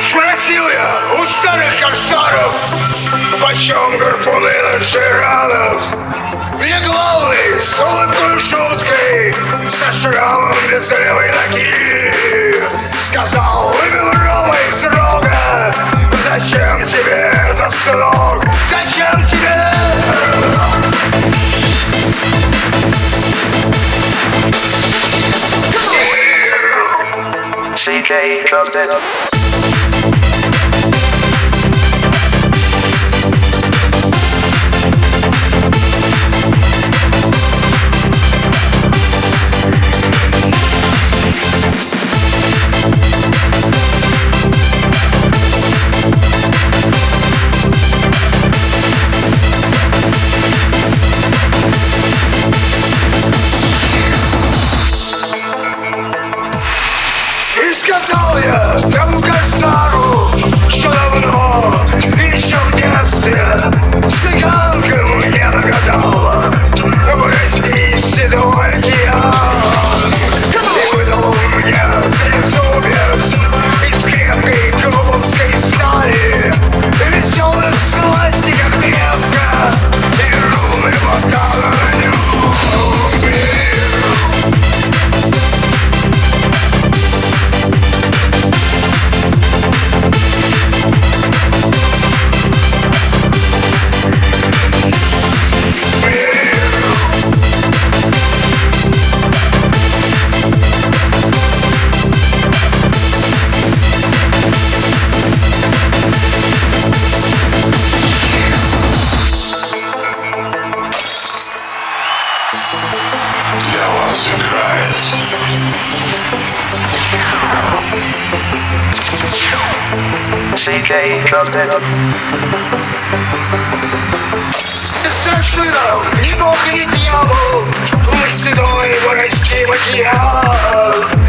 Спросил я у старых корсаров, почем гарпуны на жиранов. Мне главный с улыбкой и шуткой, со шрамом без левой ноги. CK Club Dead. This. CK Club Dead. Совершенно ни бог, ни дьявол Мы с седой вырастим океан Мы